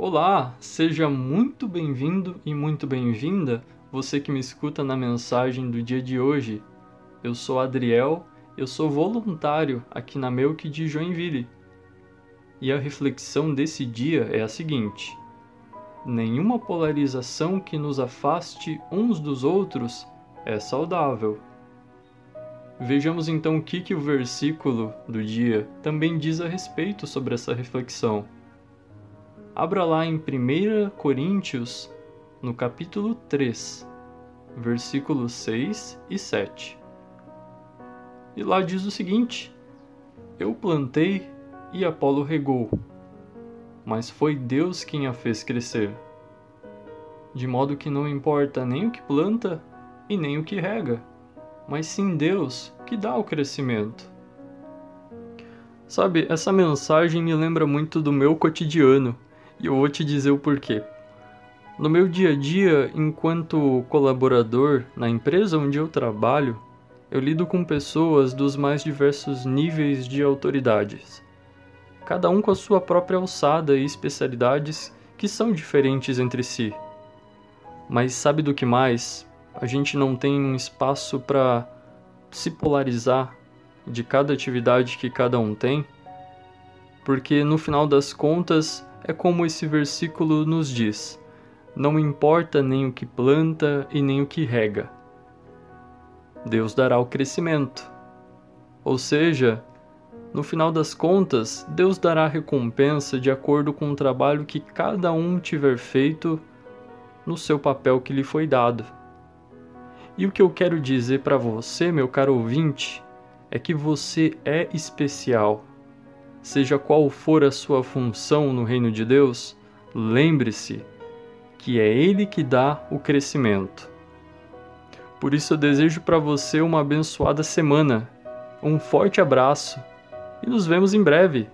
Olá, seja muito bem-vindo e muito bem-vinda, você que me escuta na mensagem do dia de hoje. Eu sou Adriel, eu sou voluntário aqui na Melk de Joinville. E a reflexão desse dia é a seguinte: nenhuma polarização que nos afaste uns dos outros é saudável. Vejamos então o que, que o versículo do dia também diz a respeito sobre essa reflexão. Abra lá em 1 Coríntios, no capítulo 3, versículos 6 e 7. E lá diz o seguinte: Eu plantei e Apolo regou, mas foi Deus quem a fez crescer. De modo que não importa nem o que planta e nem o que rega mas sim Deus que dá o crescimento. Sabe, essa mensagem me lembra muito do meu cotidiano e eu vou te dizer o porquê. No meu dia a dia, enquanto colaborador na empresa onde eu trabalho, eu lido com pessoas dos mais diversos níveis de autoridades, cada um com a sua própria alçada e especialidades que são diferentes entre si. Mas sabe do que mais? a gente não tem um espaço para se polarizar de cada atividade que cada um tem, porque no final das contas é como esse versículo nos diz: não importa nem o que planta e nem o que rega. Deus dará o crescimento. Ou seja, no final das contas, Deus dará recompensa de acordo com o trabalho que cada um tiver feito no seu papel que lhe foi dado. E o que eu quero dizer para você, meu caro ouvinte, é que você é especial. Seja qual for a sua função no reino de Deus, lembre-se que é Ele que dá o crescimento. Por isso eu desejo para você uma abençoada semana, um forte abraço e nos vemos em breve.